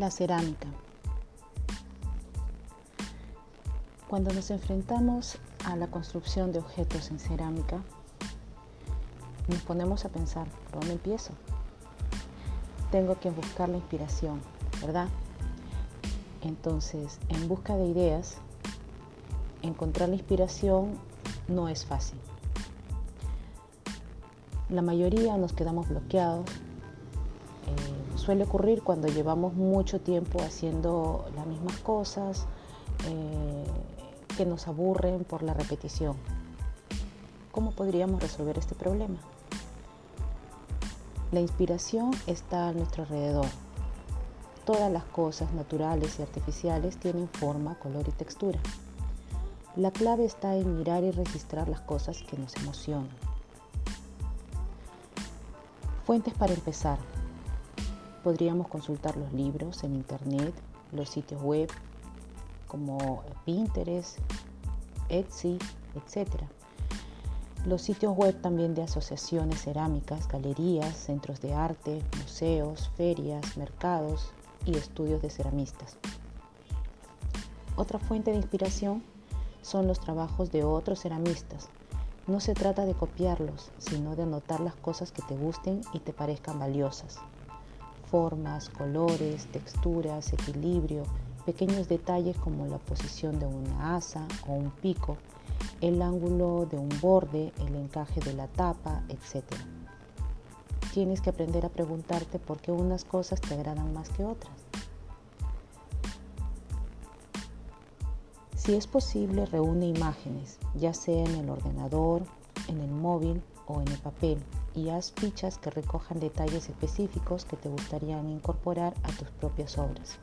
La cerámica. Cuando nos enfrentamos a la construcción de objetos en cerámica, nos ponemos a pensar, ¿por dónde empiezo? Tengo que buscar la inspiración, ¿verdad? Entonces, en busca de ideas, encontrar la inspiración no es fácil. La mayoría nos quedamos bloqueados. Suele ocurrir cuando llevamos mucho tiempo haciendo las mismas cosas, eh, que nos aburren por la repetición. ¿Cómo podríamos resolver este problema? La inspiración está a nuestro alrededor. Todas las cosas naturales y artificiales tienen forma, color y textura. La clave está en mirar y registrar las cosas que nos emocionan. Fuentes para empezar. Podríamos consultar los libros en internet, los sitios web como Pinterest, Etsy, etc. Los sitios web también de asociaciones cerámicas, galerías, centros de arte, museos, ferias, mercados y estudios de ceramistas. Otra fuente de inspiración son los trabajos de otros ceramistas. No se trata de copiarlos, sino de anotar las cosas que te gusten y te parezcan valiosas. Formas, colores, texturas, equilibrio, pequeños detalles como la posición de una asa o un pico, el ángulo de un borde, el encaje de la tapa, etc. Tienes que aprender a preguntarte por qué unas cosas te agradan más que otras. Si es posible, reúne imágenes, ya sea en el ordenador, en el móvil o en el papel, y haz fichas que recojan detalles específicos que te gustarían incorporar a tus propias obras.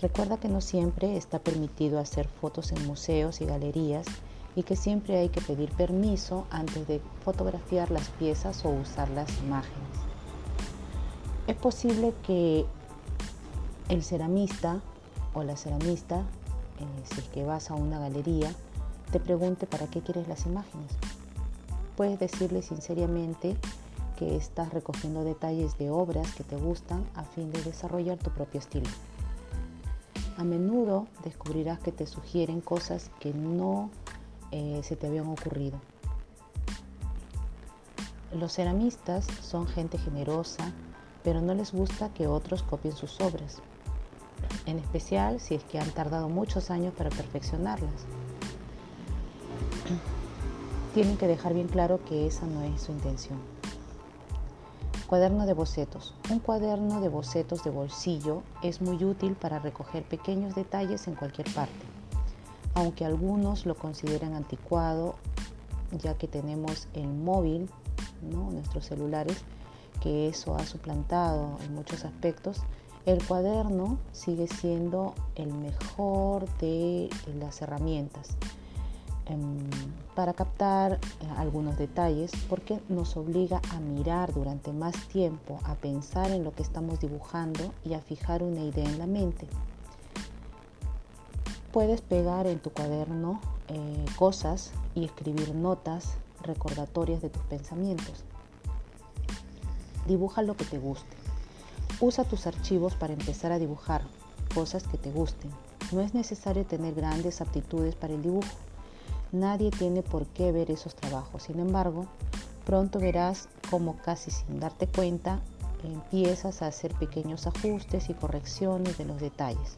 Recuerda que no siempre está permitido hacer fotos en museos y galerías y que siempre hay que pedir permiso antes de fotografiar las piezas o usar las imágenes. Es posible que el ceramista o la ceramista, eh, si es que vas a una galería, te pregunte para qué quieres las imágenes. Puedes decirle sinceramente que estás recogiendo detalles de obras que te gustan a fin de desarrollar tu propio estilo. A menudo descubrirás que te sugieren cosas que no eh, se te habían ocurrido. Los ceramistas son gente generosa, pero no les gusta que otros copien sus obras, en especial si es que han tardado muchos años para perfeccionarlas. Tienen que dejar bien claro que esa no es su intención. Cuaderno de bocetos. Un cuaderno de bocetos de bolsillo es muy útil para recoger pequeños detalles en cualquier parte, aunque algunos lo consideran anticuado ya que tenemos el móvil, nuestros celulares, que eso ha suplantado en muchos aspectos, el cuaderno sigue siendo el mejor de las herramientas para captar eh, algunos detalles porque nos obliga a mirar durante más tiempo, a pensar en lo que estamos dibujando y a fijar una idea en la mente. Puedes pegar en tu cuaderno eh, cosas y escribir notas recordatorias de tus pensamientos. Dibuja lo que te guste. Usa tus archivos para empezar a dibujar cosas que te gusten. No es necesario tener grandes aptitudes para el dibujo Nadie tiene por qué ver esos trabajos. Sin embargo, pronto verás cómo casi sin darte cuenta empiezas a hacer pequeños ajustes y correcciones de los detalles.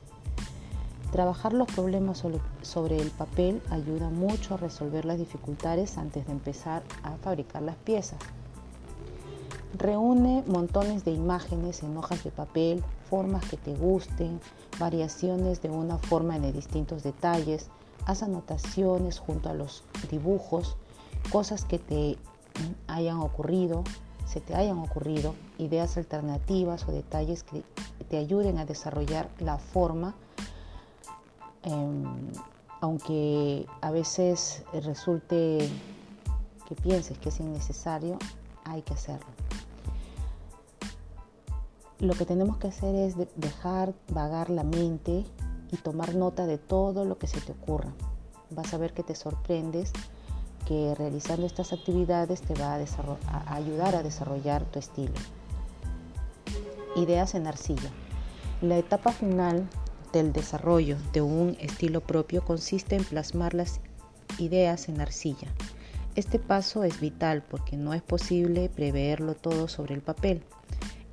Trabajar los problemas sobre el papel ayuda mucho a resolver las dificultades antes de empezar a fabricar las piezas. Reúne montones de imágenes en hojas de papel, formas que te gusten, variaciones de una forma de distintos detalles, haz anotaciones junto a los dibujos, cosas que te hayan ocurrido, se te hayan ocurrido, ideas alternativas o detalles que te ayuden a desarrollar la forma, em, aunque a veces resulte que pienses que es innecesario, hay que hacerlo. Lo que tenemos que hacer es dejar vagar la mente y tomar nota de todo lo que se te ocurra. Vas a ver que te sorprendes, que realizando estas actividades te va a, ayudar a desarrollar tu estilo. Ideas en arcilla. La etapa final del desarrollo de un estilo propio consiste en plasmar las ideas en arcilla. Este paso es vital porque no es posible preverlo todo sobre el papel.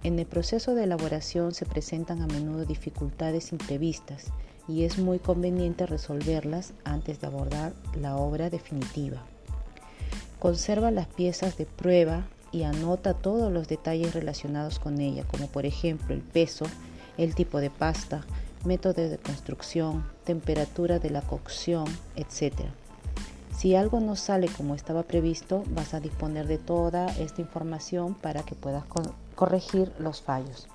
En el proceso de elaboración se presentan a menudo dificultades imprevistas y es muy conveniente resolverlas antes de abordar la obra definitiva. Conserva las piezas de prueba y anota todos los detalles relacionados con ella, como por ejemplo el peso, el tipo de pasta, método de construcción, temperatura de la cocción, etc. Si algo no sale como estaba previsto, vas a disponer de toda esta información para que puedas corregir los fallos.